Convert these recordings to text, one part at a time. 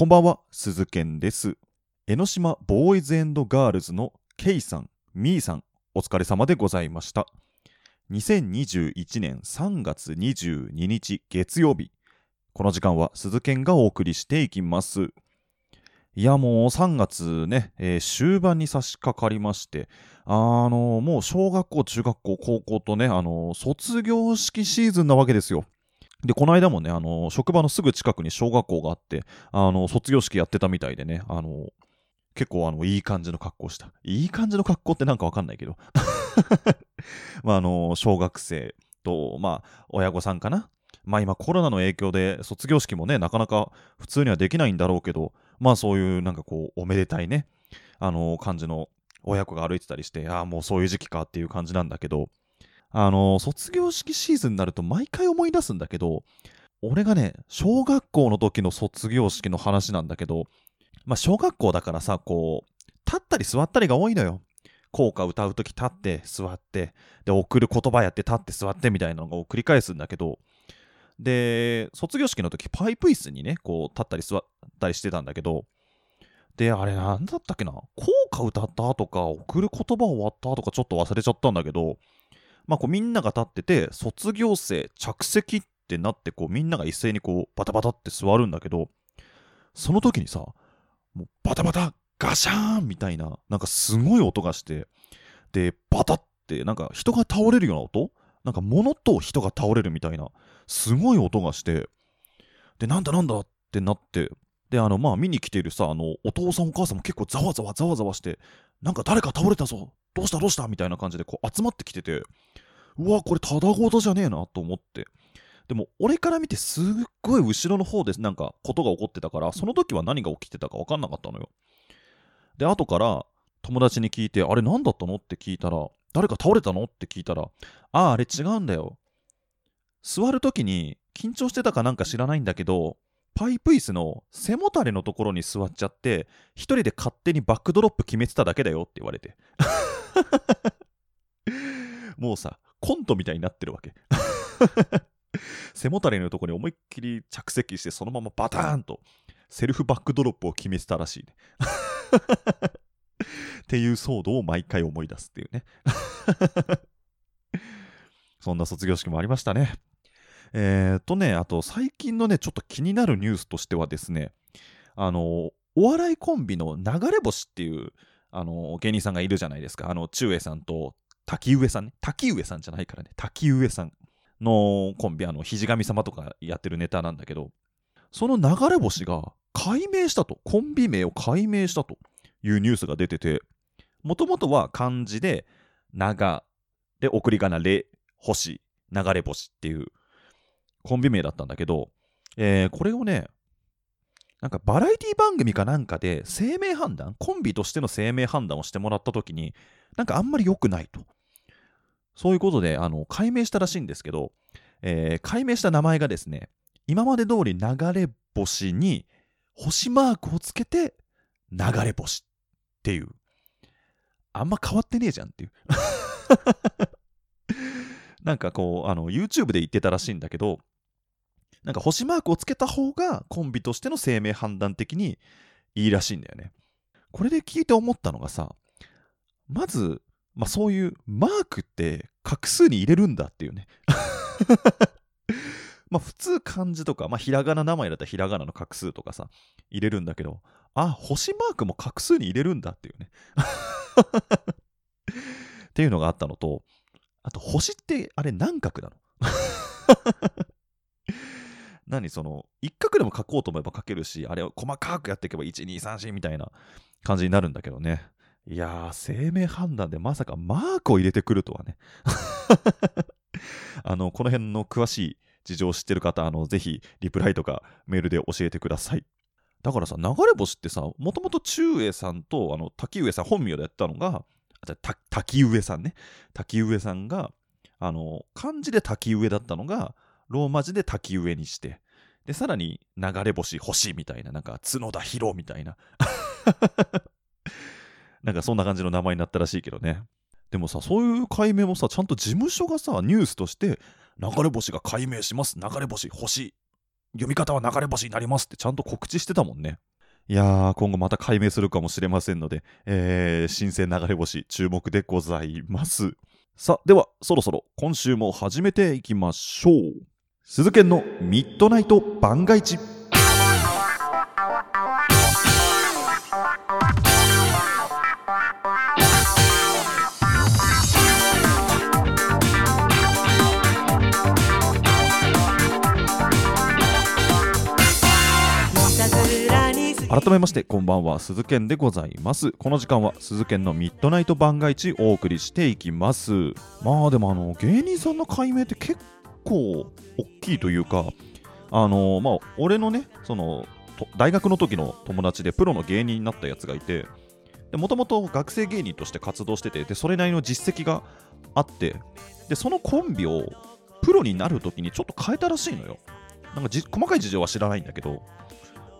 こんばんは、鈴健です。江ノ島ボーイズガールズの K さん、ミーさん、お疲れ様でございました。2021年3月22日月曜日。この時間は鈴健がお送りしていきます。いや、もう3月ね、えー終盤に差し掛かりまして、あのもう小学校、中学校、高校とね、あの卒業式シーズンなわけですよ。で、この間もね、あの職場のすぐ近くに小学校があって、あの卒業式やってたみたいでね、あの結構あのいい感じの格好した。いい感じの格好ってなんかわかんないけど。まあ、あの小学生と、まあ、親御さんかな。まあ今コロナの影響で卒業式もね、なかなか普通にはできないんだろうけど、まあそういうなんかこう、おめでたいね、あの感じの親子が歩いてたりして、ああ、もうそういう時期かっていう感じなんだけど、あの卒業式シーズンになると毎回思い出すんだけど、俺がね、小学校の時の卒業式の話なんだけど、まあ小学校だからさ、こう、立ったり座ったりが多いのよ。校歌歌う時立って座って、で、送る言葉やって立って座ってみたいなのを繰り返すんだけど、で、卒業式の時パイプ椅子にね、こう立ったり座ったりしてたんだけど、で、あれなんだったっけな？校歌歌ったとか、送る言葉終わったとかちょっと忘れちゃったんだけど、まあこうみんなが立ってて、卒業生着席ってなって、こうみんなが一斉にこうバタバタって座るんだけど、その時にさ、もうバタバタガシャーンみたいな、なんかすごい音がして、で、バタって、なんか人が倒れるような音？なんか物と人が倒れるみたいな、すごい音がして、で、なんだなんだってなって、で、あの、まあ、見に来ているさ、あの、お父さんお母さんも結構ざわざわざわざわして、なんか誰か倒れたぞどうしたどうしたみたいな感じでこう集まってきてて、うわ、これただごとじゃねえなと思って。でも、俺から見てすっごい後ろの方でなんかことが起こってたから、その時は何が起きてたか分かんなかったのよ。で、後から友達に聞いて、あれ何だったの？って聞いたら、誰か倒れたの？って聞いたら、ああ、あれ違うんだよ。座る時に緊張してたかなんか知らないんだけど、パイプ椅子の背もたれのところに座っちゃって、一人で勝手にバックドロップ決めてただけだよって言われて。もうさ、コントみたいになってるわけ。背もたれのとこに思いっきり着席して、そのままバターンとセルフバックドロップを決めてたらしいね。っていう騒動を毎回思い出すっていうね。そんな卒業式もありましたね。えー、っとね、あと最近のね、ちょっと気になるニュースとしてはですね、あの、お笑いコンビの流れ星っていう、あの、芸人さんがいるじゃないですか。あの、中英さんと滝上さんね。滝上さんじゃないからね。滝上さんのコンビ、あの、肘神様とかやってるネタなんだけど、その流れ星が解明したと、コンビ名を解明したというニュースが出てて、もともとは漢字で、長、で、送り仮名、れ、星、流れ星っていうコンビ名だったんだけど、えーこれをね、なんかバラエティ番組かなんかで生命判断、コンビとしての生命判断をしてもらったときに、なんかあんまり良くないと。そういうことで、あの、解明したらしいんですけど、えー解明した名前がですね、今まで通り流れ星に星マークをつけて流れ星っていう。あんま変わってねえじゃんっていう。なんかこう、あの、YouTube で言ってたらしいんだけど、なんか星マークをつけた方がコンビとしての生命判断的にいいらしいんだよね。これで聞いて思ったのがさ、まず、まあそういうマークって画数に入れるんだっていうね。まあ普通漢字とか、まあひらがな名前だったらひらがなの画数とかさ、入れるんだけど、あ、星マークも画数に入れるんだっていうね。っていうのがあったのと、あと星ってあれ何画なの？何その一画でも書こうと思えば書けるしあれを細かくやっていけば1234みたいな感じになるんだけどねいやー生命判断でまさかマークを入れてくるとはね。あのこの辺の詳しい事情を知ってる方あのぜひリプライとかメールで教えてください。だからさ流れ星ってさもともと中英さんとあの滝上さん本名でやったのがじゃ滝上さんね。滝上さんがあの漢字で滝上だったのがローマ字で滝上にしてでさらに流れ星星みたいななんか角田博みたいな。なんかそんな感じの名前になったらしいけどねでもさそういう解明もさちゃんと事務所がさニュースとして流れ星が解明します流れ星星読み方は流れ星になりますってちゃんと告知してたもんねいやー、今後また解明するかもしれませんので、えー、新鮮流れ星、注目でございます。さあ、では、そろそろ今週も始めていきましょう。鈴研のミッドナイト番外地。改めましてこんばんは鈴研でございます。この時間は鈴研のミッドナイト番外地お送りしていきます。まあでもあの芸人さんの解明って結構大きいというかあのまあ俺のねその大学の時の友達でプロの芸人になったやつがいてもともと学生芸人として活動しててでそれなりの実績があってでそのコンビをプロになる時にちょっと変えたらしいのよ。なんか細かい事情は知らないんだけど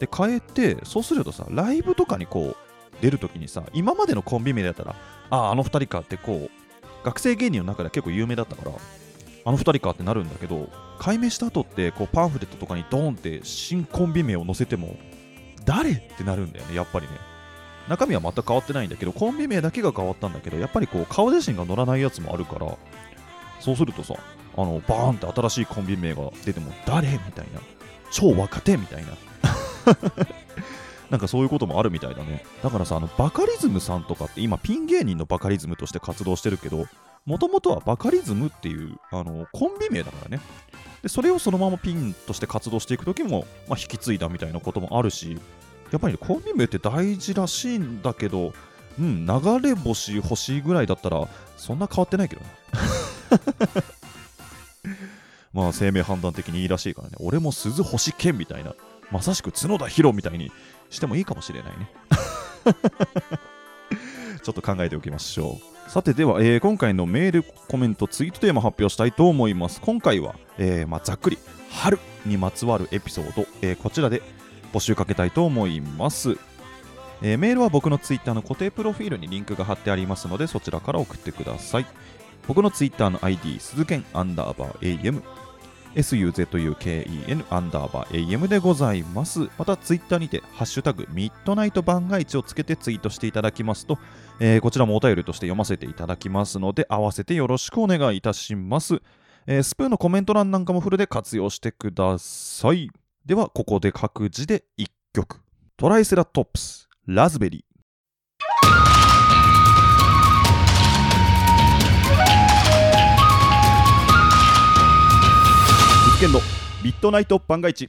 で変えてそうするとさライブとかにこう出るときにさ今までのコンビ名だったらあああの2人かってこう学生芸人の中では結構有名だったからあの2人かってなるんだけど解明した後ってこうパンフレットとかにドーンって新コンビ名を載せても誰ってなるんだよねやっぱりね。中身は全く変わってないんだけどコンビ名だけが変わったんだけどやっぱりこう顔写真が載らないやつもあるからそうするとさあのバーンって新しいコンビ名が出ても誰みたいな超若手みたいな なんかそういうこともあるみたいだね。だからさ、あのバカリズムさんとかって今ピン芸人のバカリズムとして活動してるけど、もともとはバカリズムっていうあのコンビ名だからね。で、それをそのままピンとして活動していくときも、まあ、引き継いだみたいなこともあるし、やっぱり、ね、コンビ名って大事らしいんだけど、うん、流れ星欲しいぐらいだったら、そんな変わってないけどね。まあ、生命判断的にいいらしいからね。俺も鈴星剣みたいな。まさしく角田ヒロみたいにしてもいいかもしれないね。ちょっと考えておきましょう。さてでは、えー今回のメール、コメント、ツイートテーマ発表したいと思います。今回は、えーまあ、ざっくり春にまつわるエピソード、えーこちらで募集かけたいと思います。えメールは僕のツイッターの固定プロフィールにリンクが貼ってありますのでそちらから送ってください。僕のツイッターの ID、鈴剣アンダーバー AM、suzuken アンダーバー AM でございます。またツイッターにて、ハッシュタグミッドナイト番外地をつけてツイートしていただきますと、えーこちらもお便りとして読ませていただきますので、合わせてよろしくお願いいたします。えースプーンのコメント欄なんかもフルで活用してください。では、ここで各自で1曲。トライセラトップス、ラズベリー。鈴研のミッドナイト番外地。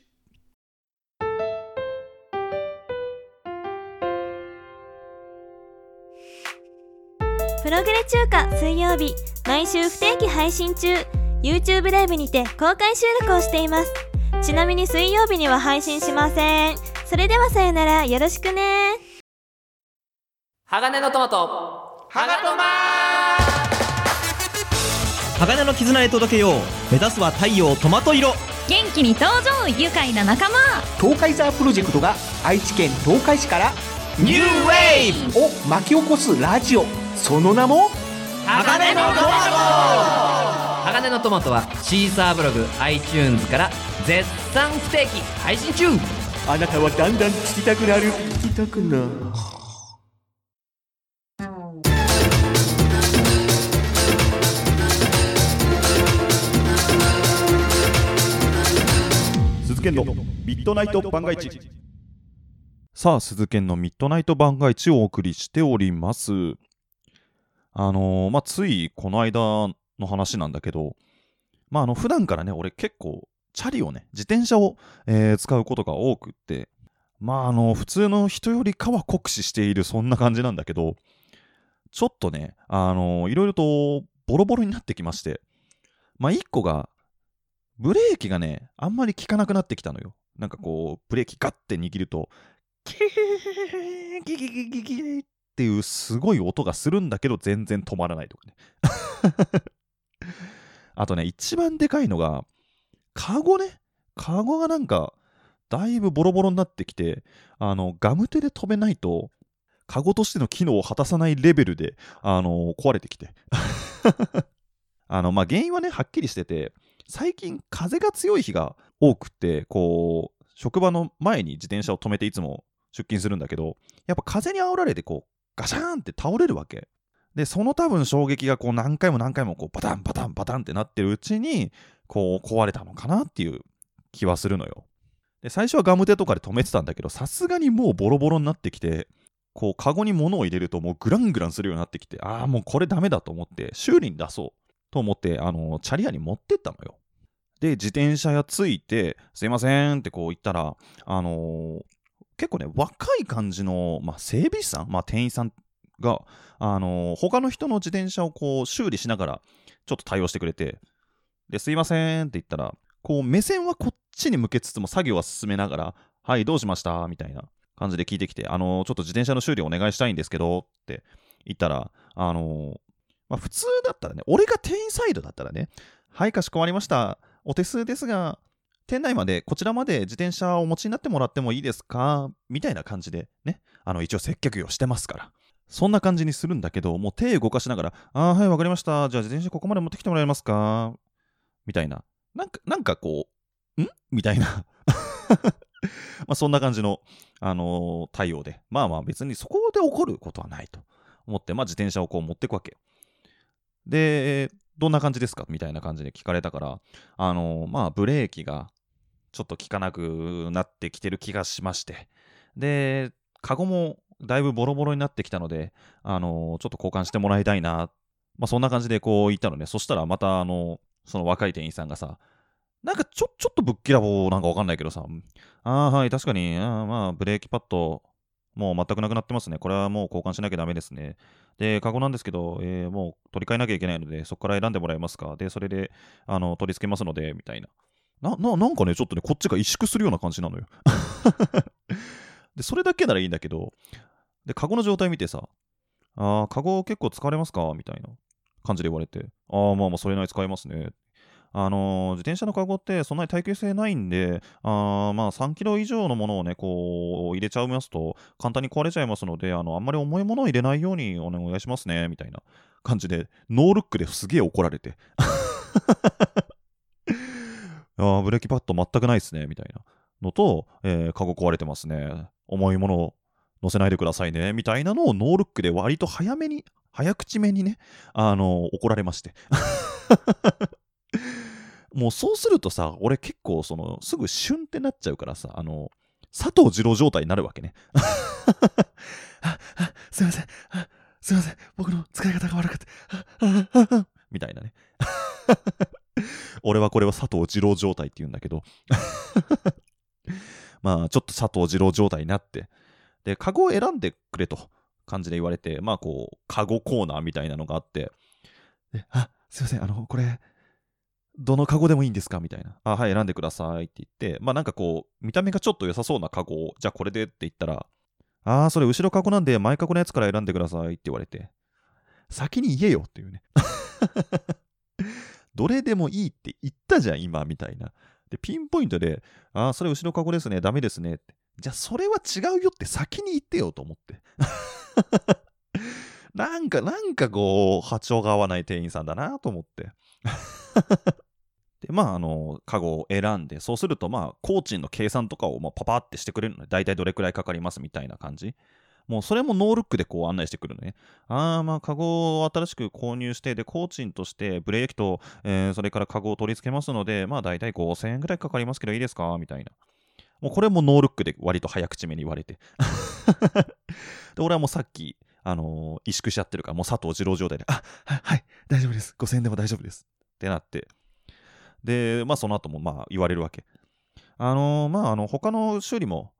プログレ中華水曜日毎週不定期配信中。YouTube ライブにて公開収録をしています。ちなみに水曜日には配信しません。それではさよならよろしくね。鋼のトマト。ハガトマ鋼の絆へ届けよう。目指すは太陽トマト色。元気に登場愉快な仲間。東海ザープロジェクトが愛知県東海市から。ニューウェーブ。を巻き起こすラジオ。その名も？鋼のトマト。鋼のトマトはシーサーブログ iTunes から絶賛不定期配信中。あなたはだんだん聞きたくなる。聞きたくなる鈴のミッドナイト番外地。さあ、鈴研のミッドナイト番外地をお送りしております。あのーまあ、ついこの間の話なんだけど、まあ、あの、普段からね、俺結構、チャリをね、自転車を、えー使うことが多くって、まあ、あの、普通の人よりかは酷使している、そんな感じなんだけど、ちょっとね、あのいろいろとボロボロになってきまして、まあ、一個が、ブレーキがね、あんまり効かなくなってきたのよ。なんかこう、ブレーキガッて握ると、キーギギギギギギっていうすごい音がするんだけど、全然止まらないとかね。あとね、一番でかいのが、カゴね。カゴがなんか、だいぶボロボロになってきて、あの、ガム手で止めないと、カゴとしての機能を果たさないレベルで、あの壊れてきて。あの、まあ、原因はね、はっきりしてて、最近風が強い日が多くて、こう、職場の前に自転車を止めていつも出勤するんだけど、やっぱ風に煽られてこう、ガシャーンって倒れるわけ。で、その多分衝撃がこう何回も何回もこうバタンバタンバタンってなってるうちに、こう壊れたのかなっていう気はするのよ。で、最初はガムテとかで止めてたんだけど、さすがにもうボロボロになってきて、こう、カゴに物を入れるともうグラングランするようになってきて、ああ、もうこれダメだと思って、修理に出そうと思って、あの、チャリ屋に持ってったのよ。で、自転車屋ついて、すいませんってこう言ったら、あのー、結構ね、若い感じの、まあ、整備士さん、まあ、店員さんが、あのー、他の人の自転車をこう修理しながら、ちょっと対応してくれて、で、すいませんって言ったら、こう目線はこっちに向けつつも作業は進めながら、はい、どうしました？みたいな感じで聞いてきて、あのー、ちょっと自転車の修理お願いしたいんですけどって言ったら、あのー、まあ、普通だったらね、俺が店員サイドだったらね、はい、かしこまりました。お手数ですが、店内まで、こちらまで自転車をお持ちになってもらってもいいですか？みたいな感じでね、あの、一応接客業してますから。そんな感じにするんだけど、もう手動かしながら、ああ、はい、わかりました。じゃあ自転車ここまで持ってきてもらえますか？みたいな。なんか、なんかこう、ん？みたいな まあそんな感じの、あのー、対応で。まあまあ別にそこで起こることはないと思って、まあ自転車をこう持っていくわけ。で、どんな感じですか？みたいな感じで聞かれたから、あの、まあ、ブレーキがちょっと効かなくなってきてる気がしまして、で、カゴもだいぶボロボロになってきたので、あの、ちょっと交換してもらいたいな、まあ、そんな感じでこう言ったのね。そしたらまた、あのその若い店員さんがさ、なんかちょ、ちょっとぶっきらぼうなんかわかんないけどさ、ああ、はい、確かに、あまあ、ブレーキパッド、もう全くなくなってますね。これはもう交換しなきゃダメですね。で、カゴなんですけど、えー、もう取り替えなきゃいけないので、そこから選んでもらえますか？で、それで、あの、取り付けますので、みたいな。な、な、なんかね、ちょっとね、こっちが萎縮するような感じなのよ。で、それだけならいいんだけど、で、カゴの状態見てさ、ああ、カゴ結構疲れますか？みたいな感じで言われて、ああ、まあまあ、それなり使えますね。あのー、自転車のカゴってそんなに耐久性ないんで、あまあ3キロ以上のものをね、こう入れちゃいますと簡単に壊れちゃいますので、あのあんまり重いものを入れないようにお願いしますね、みたいな感じで、ノールックですげえ怒られて。あブレーキパッド全くないですね、みたいなのと、えー、カゴ壊れてますね。重いものを乗せないでくださいね、みたいなのをノールックで割と早めに、早口めにね、あのー、怒られまして。もうそうするとさ、俺結構その、すぐシュンってなっちゃうからさ、あの、佐藤二郎状態になるわけね。あ、あ、すいません。あ、すいません。僕の使い方が悪くて。みたいなね。俺はこれは佐藤二郎状態って言うんだけど。まあ、ちょっと佐藤二郎状態になって。で、カゴを選んでくれと感じで言われて、まあこう、カゴコーナーみたいなのがあって、であ、すいません。あの、これ、どのカゴでもいいんですか？みたいな。あ、はい、選んでくださいって言って、まあなんかこう、見た目がちょっと良さそうなカゴを、じゃあこれでって言ったら、ああ、それ後ろカゴなんで前カゴのやつから選んでくださいって言われて、先に言えよっていうね。どれでもいいって言ったじゃん、今、みたいな。で、ピンポイントで、ああ、それ後ろカゴですね、ダメですねって。じゃあ、それは違うよって先に言ってよと思って。なんか、なんかこう、波長が合わない店員さんだなと思って。で、まあ、あの、カゴを選んで、そうすると、まあ、工賃の計算とかを、まあ、パパってしてくれるので、大体どれくらいかかりますみたいな感じ。もうそれもノールックでこう案内してくるのね。ああ、まあ、カゴを新しく購入して、で、工賃としてブレーキと、えー、それからカゴを取り付けますので、まあ、大体5000円ぐらいかかりますけどいいですか？みたいな。もうこれもノールックで割と早口めに言われて。で、俺はもうさっき、あのー、萎縮しちゃってるから、もう佐藤二郎状態で、あ、はい、大丈夫です。5000円でも大丈夫です。ってなって。で、まあその後もまあ言われるわけ。あのー、まああの、他の修理も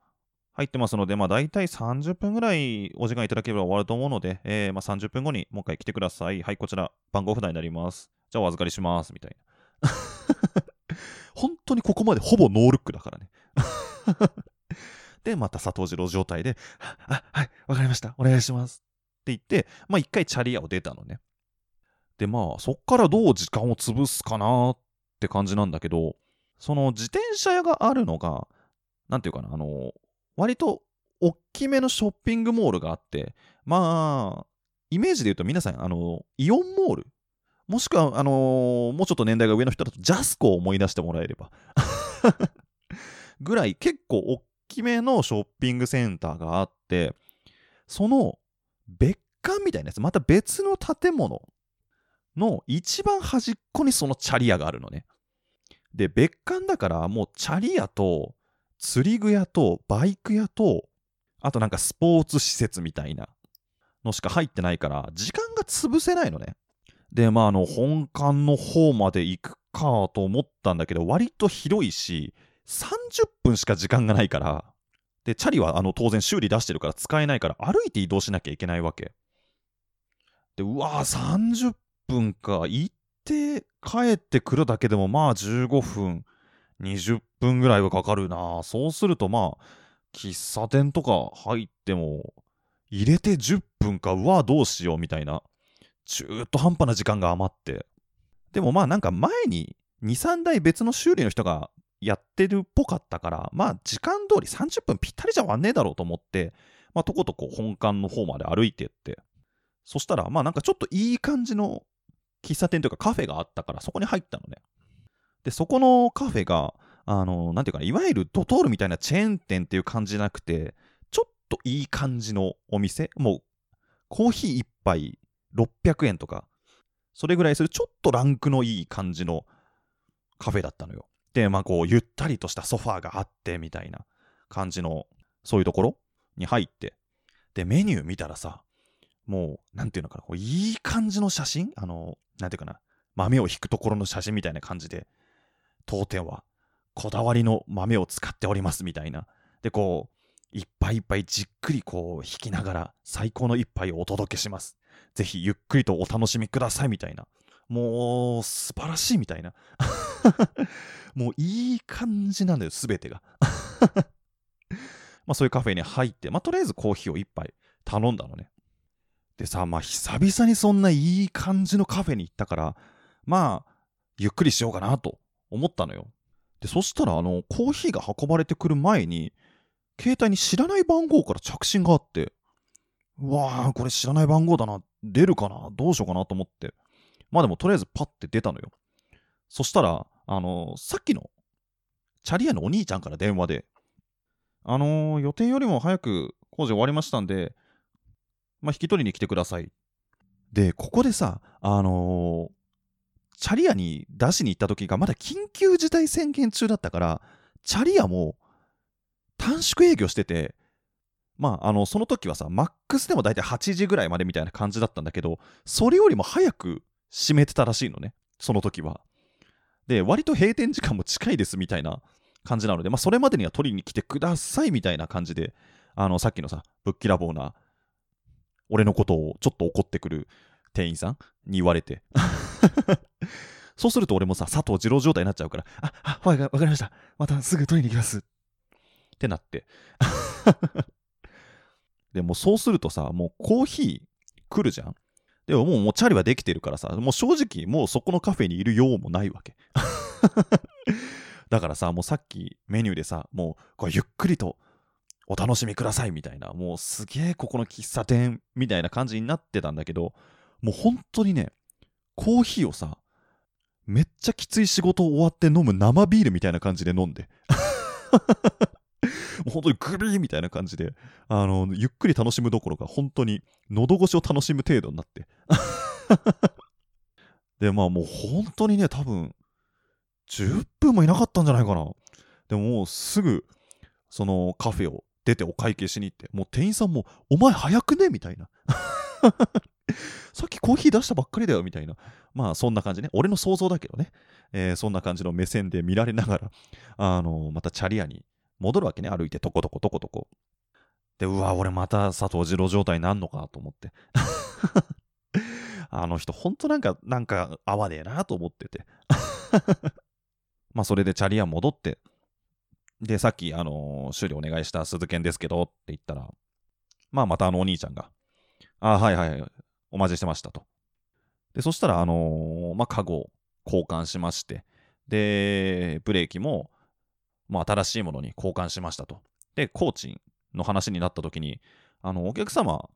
入ってますので、まあ大体30分ぐらいお時間いただければ終わると思うので、えー、まあ30分後にもう一回来てください。はい、こちら番号札になります。じゃあお預かりします。みたいな。本当にここまでほぼノールックだからね。で、また佐藤二郎状態で、あ、はい、わかりました。お願いします。って言って、まあ一回チャリアを出たのね。で、まあそっからどう時間を潰すかなって感じなんだけど、その自転車屋があるのが、なんていうかな、あの、割と大きめのショッピングモールがあって、まあ、イメージで言うと皆さん、あの、イオンモール？もしくは、あの、もうちょっと年代が上の人だとジャスコを思い出してもらえればぐらい結構大き目のショッピングセンターがあって、その別館みたいなやつ、また別の建物の一番端っこにそのチャリ屋があるのね。で、別館だからもうチャリ屋と釣り具屋とバイク屋と、あとなんかスポーツ施設みたいなのしか入ってないから、時間が潰せないのね。で、まあ、あの、本館の方まで行くかと思ったんだけど、割と広いし、30分しか時間がないから、で、チャリはあの当然修理出してるから使えないから、歩いて移動しなきゃいけないわけ。で、うわぁ、30分か。行って帰ってくるだけでもまあ15分、20分ぐらいはかかるな。そうするとまあ、喫茶店とか入っても、入れて10分か、うわ、どうしようみたいな。中途半端な時間が余って。でもまあなんか前に2、3台別の修理の人がやってるっぽかったから、まあ時間通り30分ぴったりじゃわんねえだろうと思って、まあとことこ本館の方まで歩いてって、そしたらまあなんかちょっといい感じの喫茶店というかカフェがあったからそこに入ったのね。で、そこのカフェが、あの、なんていうかな、いわゆるドトールみたいなチェーン店っていう感じじゃなくて、ちょっといい感じのお店、もうコーヒー一杯600円とか、それぐらいするちょっとランクのいい感じのカフェだったのよ。で、まあこう、ゆったりとしたソファーがあってみたいな感じの、そういうところに入って、で、メニュー見たらさ、もう、なんていうのかな、こういい感じの写真？あの、なんていうかな、豆を引くところの写真みたいな感じで、当店はこだわりの豆を使っておりますみたいな。で、こう、一杯一杯じっくりこう、引きながら最高の一杯をお届けします。ぜひゆっくりとお楽しみくださいみたいな。もう、素晴らしいみたいな。もういい感じなんだよ、すべてが。まあそういうカフェに入って、まあとりあえずコーヒーを一杯頼んだのね。でさ、まあ久々にそんないい感じのカフェに行ったから、まあ、ゆっくりしようかなと思ったのよ。で、そしたら、あの、コーヒーが運ばれてくる前に、携帯に知らない番号から着信があって、うわー、これ知らない番号だな。出るかなどうしようかなと思って。まあでも、とりあえずパッて出たのよ。そしたら、あのさっきの、チャリ屋のお兄ちゃんから電話で、あの予定よりも早く工事終わりましたんで、まあ、引き取りに来てください。で、ここでさ、あのーチャリ屋に出しに行った時がまだ緊急事態宣言中だったから、チャリ屋も短縮営業してて、まあ、あの、その時はさ、マックスでも大体8時ぐらいまでみたいな感じだったんだけど、それよりも早く閉めてたらしいのね、その時は。で、割と閉店時間も近いですみたいな感じなので、まあ、それまでには取りに来てくださいみたいな感じで、あの、さっきのさ、ぶっきらぼうな、俺のことをちょっと怒ってくる店員さんに言われて。そうすると俺もさ、佐藤二郎状態になっちゃうから、あ、あ、わかかりました。またすぐ取りに行きます。ってなって。でもそうするとさ、もうコーヒー来るじゃん。でももうもうチャリはできてるからさ、もう正直もうそこのカフェにいるようもないわけ。だからさ、もうさっきメニューでさ、もうこうゆっくりとお楽しみくださいみたいな、もうすげえここの喫茶店みたいな感じになってたんだけど、もう本当にね、コーヒーをさ、めっちゃきつい仕事終わって飲む生ビールみたいな感じで飲んで。もう本当にグビーみたいな感じで、あの、ゆっくり楽しむどころか、本当に喉越しを楽しむ程度になって。で、まあもう本当にね、多分、10分もいなかったんじゃないかな。でももうすぐ、そのカフェを出てお会計しに行って、もう店員さんも、お前早くねみたいな。さっきコーヒー出したばっかりだよみたいな。まあそんな感じね。俺の想像だけどね。えーそんな感じの目線で見られながら、あのまたチャリ屋に戻るわけね。歩いてトコトコトコトコ。で、うわ、俺また佐藤二郎状態になんのかと思って。あの人、ほんとなんか、なんか合わねえなと思ってて。まあそれでチャリ屋戻って、で、さっき、あの修理お願いした鈴研ですけどって言ったら、まあまたあのお兄ちゃんが、あはいはいはい、お待ちしてましたと。で、そしたら、あのーまあ、カゴを交換しまして、で、ブレーキも、まあ、新しいものに交換しましたと。で、工賃の話になった時に、あの、お客様、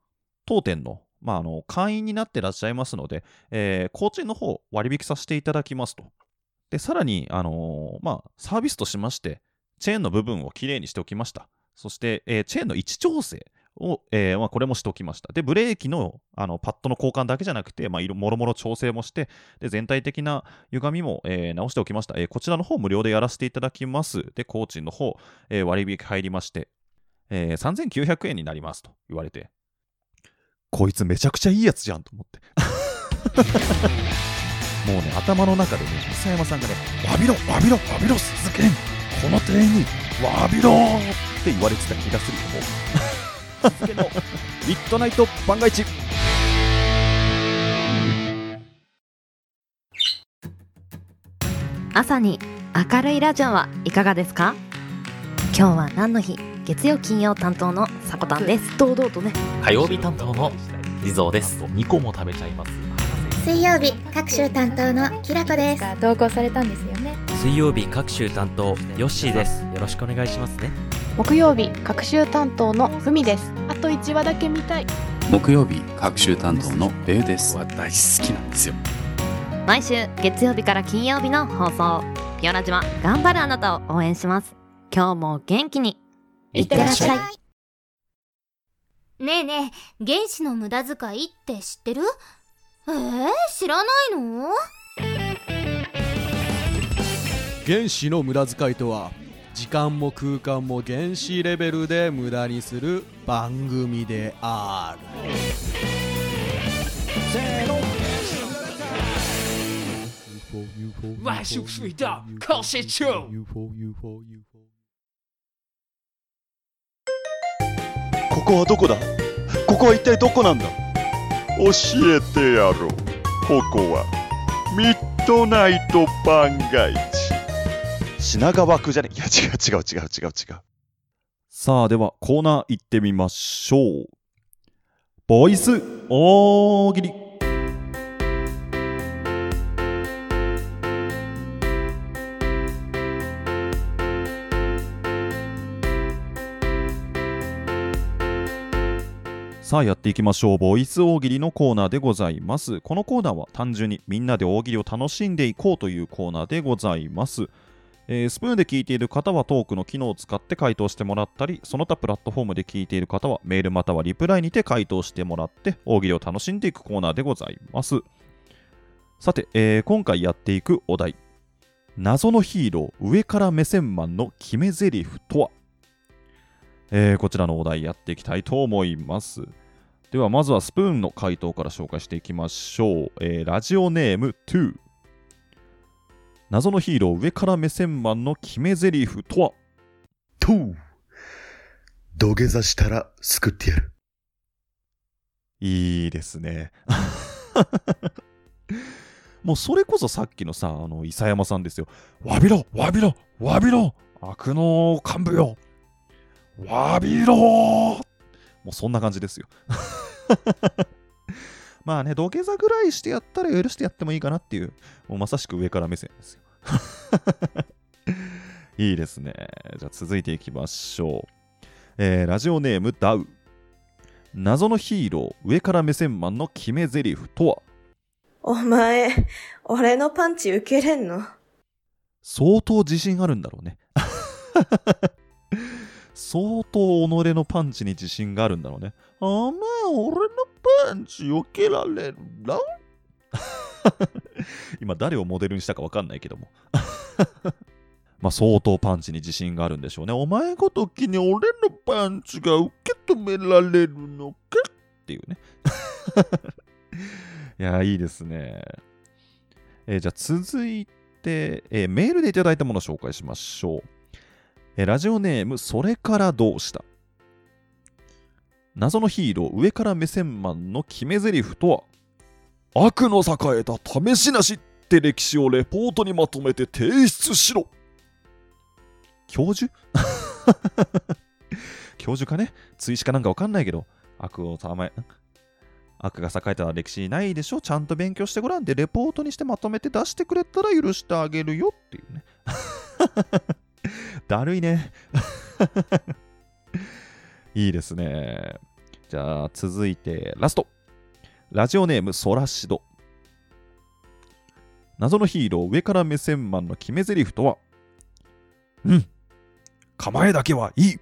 当店の、まあ、あの、会員になってらっしゃいますので、えー工賃の方割引させていただきますと。で、さらに、あのーまあ、サービスとしまして、チェーンの部分をきれいにしておきました。そして、えーチェーンの位置調整を、えーまあ、これもしておきました。で、ブレーキのあのパッドの交換だけじゃなくて、まあ、もろもろ調整もして、で全体的な歪みも、えー直しておきました、えーこちらの方無料でやらせていただきます。で、工賃の方、え割引入りまして、え3900円になりますと言われて、こいつめちゃくちゃいいやつじゃんと思って。もうね、頭の中でね、伊山さんがね、わびろ、わびろ、わびろ、鈴木この店員に、わびろって言われてた気がすると思う。鈴木のミッドナイト番外地。朝に明るいラジオはいかがですか？今日は何の日？月曜金曜担当のさこたんです。堂々とね。火曜日担当の地蔵です。2個も食べちゃいます。水曜日各週担当のきらこです。投稿されたんですよね。水曜日各週担当ヨッシーです。よろしくお願いしますね木曜日学習担当のふみです。あと1話だけ見たい。木曜日各週担当のベウです。大好きなんですよ。毎週月曜日から金曜日の放送。ピオラジは頑張るあなたを応援します。今日も元気に。いってらっしゃい。ねえねえ原子の無駄遣いって知ってる？えー、知らないの？原子の無駄遣いとは時間も空間も原子レベルで無駄にする番組である。せーの万事水道考試中ここはどこだ？ここは一体どこなんだ？教えてやろう。ここはミッドナイト番外地品川区じゃね？いや違う違う違う違う違うさあではコーナー行ってみましょうボイス大喜利さあやっていきましょう。ボイス大喜利のコーナーでございます。このコーナーは単純にみんなで大喜利を楽しんでいこうというコーナーでございます。えースプーンで聞いている方はトークの機能を使って回答してもらったり、その他プラットフォームで聞いている方はメールまたはリプライにて回答してもらって大喜利を楽しんでいくコーナーでございます。さて、えー今回やっていくお題。謎のヒーロー上から目線マンの決め台詞とは？えーこちらのお題やっていきたいと思います。ではまずはスプーンの回答から紹介していきましょう。えーラジオネーム2。謎のヒーロー上から目線マンの決め台詞とは？とう土下座したら救ってやる。いいですね。もうそれこそさっきのさ、あの、伊佐山さんですよ。わびろわびろわびろ悪の幹部よわびろもうそんな感じですよ。まあね、土下座ぐらいしてやったら許してやってもいいかなっていう、もうまさしく上から目線ですよ。いいですね。じゃあ続いていきましょう。えーラジオネームダウ。謎のヒーロー上から目線マンの決め台詞とは？お前、俺のパンチ受けれんの？相当自信あるんだろうね。相当己のパンチに自信があるんだろうね。お前、俺のパンチ避けられるな 今、誰をモデルにしたか分かんないけども。まあ、相当パンチに自信があるんでしょうね。お前ごときに俺のパンチが受け止められるのか？っていうね。いや、いいですね。えーじゃあ続いて、えーメールでいただいたものを紹介しましょう。えーラジオネーム、それからどうした？謎のヒーロー、上から目線マンの決め台詞とは？悪の栄えた試しなしって歴史をレポートにまとめて提出しろ教授？教授かね？追試かなんかわかんないけど、悪をたまえ、悪が栄えた歴史ないでしょ？ちゃんと勉強してごらんで、レポートにしてまとめて出してくれたら許してあげるよっていうね。だるいね。いいですね。じゃあ続いてラスト。ラジオネームソラシド。謎のヒーロー上から目線マンの決め台詞とは？うん構えだけはいい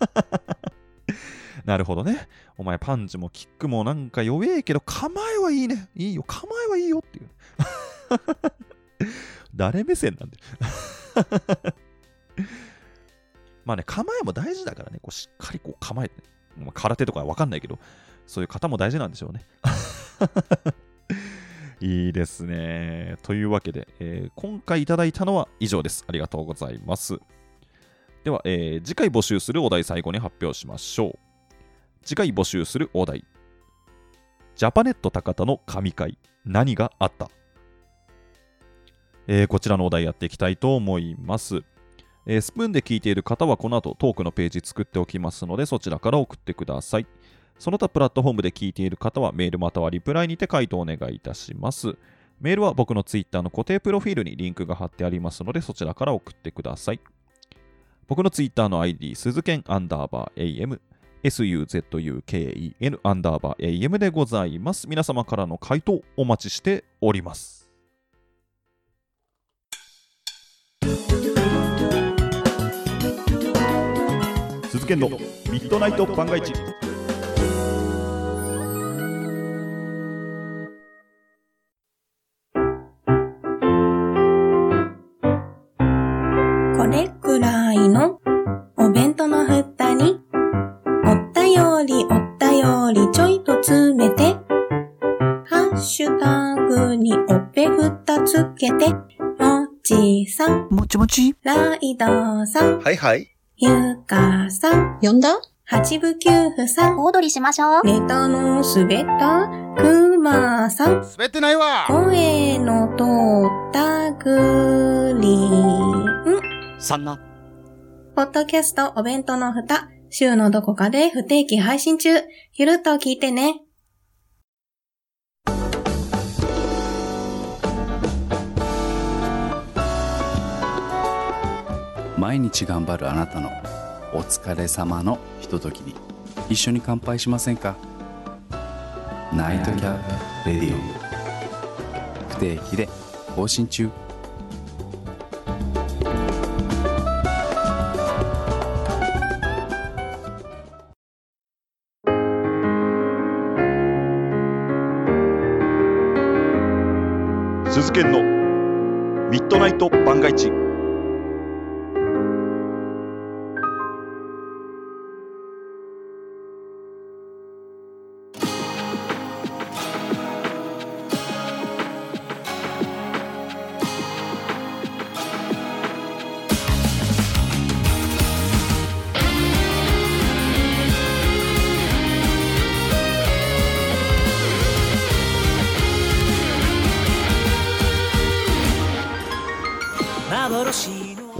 なるほどね。お前パンチもキックもなんか弱えけど構えはいいね。いいよ。構えはいいよっていう。誰目線なんで。まあね、構えも大事だからね。こうしっかりこう構えて、まあ空手とかわかんないけど、そういう方も大事なんでしょうね。いいですね。というわけで、えー今回いただいたのは以上です。ありがとうございます。では、えー次回募集するお題最後に発表しましょう。次回募集するお題。ジャパネット高田の神回、何があった？えーこちらのお題やっていきたいと思います。えースプーンで聞いている方はこの後トークのページ作っておきますのでそちらから送ってください。その他プラットフォームで聞いている方はメールまたはリプライにて回答お願いいたします。メールは僕のツイッターの固定プロフィールにリンクが貼ってありますのでそちらから送ってください。僕のツイッターの ID、鈴剣アンダーバー AM、suzuken アンダーバー AM でございます。皆様からの回答お待ちしております。鈴剣のミッドナイト番外地。ライドさん、はいはい。ゆかさん、呼んだ？八部九夫さん、踊りしましょう。ネタの滑ったくまさん、滑ってないわ声の通ったグリーン。そんな。ポッドキャストお弁当の蓋、週のどこかで不定期配信中。ゆるっと聞いてね。毎日頑張るあなたのお疲れ様のひとときに。一緒に乾杯しませんか？ナイトキャップレディオ。不定期で更新中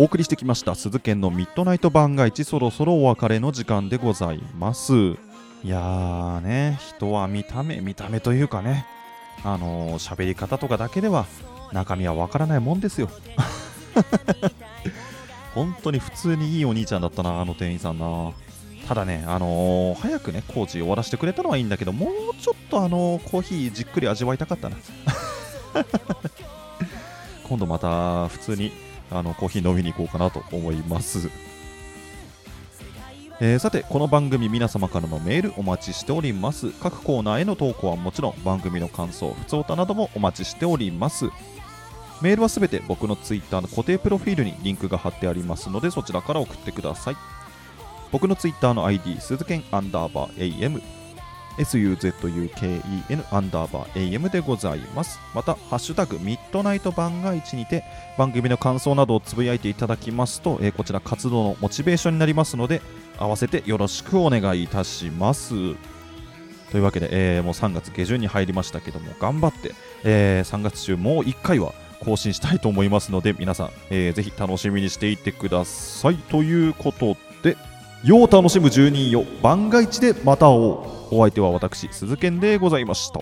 お送りしてきました鈴研のミッドナイト番外地そろそろお別れの時間でございます。いやーね人は見た目見た目というかねあのー喋り方とかだけでは中身はわからないもんですよ。本当に普通にいいお兄ちゃんだったなあの店員さんな。ただね、あのー早くね、工事終わらせてくれたのはいいんだけど、もうちょっとあのーコーヒーじっくり味わいたかったな。今度また普通にあのコーヒー飲みに行こうかなと思います。えーさて、この番組皆様からのメールお待ちしております。各コーナーへの投稿はもちろん番組の感想、普通歌などもお待ちしております。メールはすべて僕のツイッターの固定プロフィールにリンクが貼ってありますのでそちらから送ってください。僕のツイッターの ID、鈴剣アンダーバー AM、SUZUKEN アンダーバー AM でございます。また、ハッシュタグミッドナイト番外地にて番組の感想などをつぶやいていただきますと、えーこちら活動のモチベーションになりますので、合わせてよろしくお願いいたします。というわけで、えーもう3月下旬に入りましたけども、頑張って、えー3月中もう1回は更新したいと思いますので、皆さん、えーぜひ楽しみにしていてください。ということで、よう楽しむ住人よ、番外地でまた会おう。お相手は私、鈴賢でございました。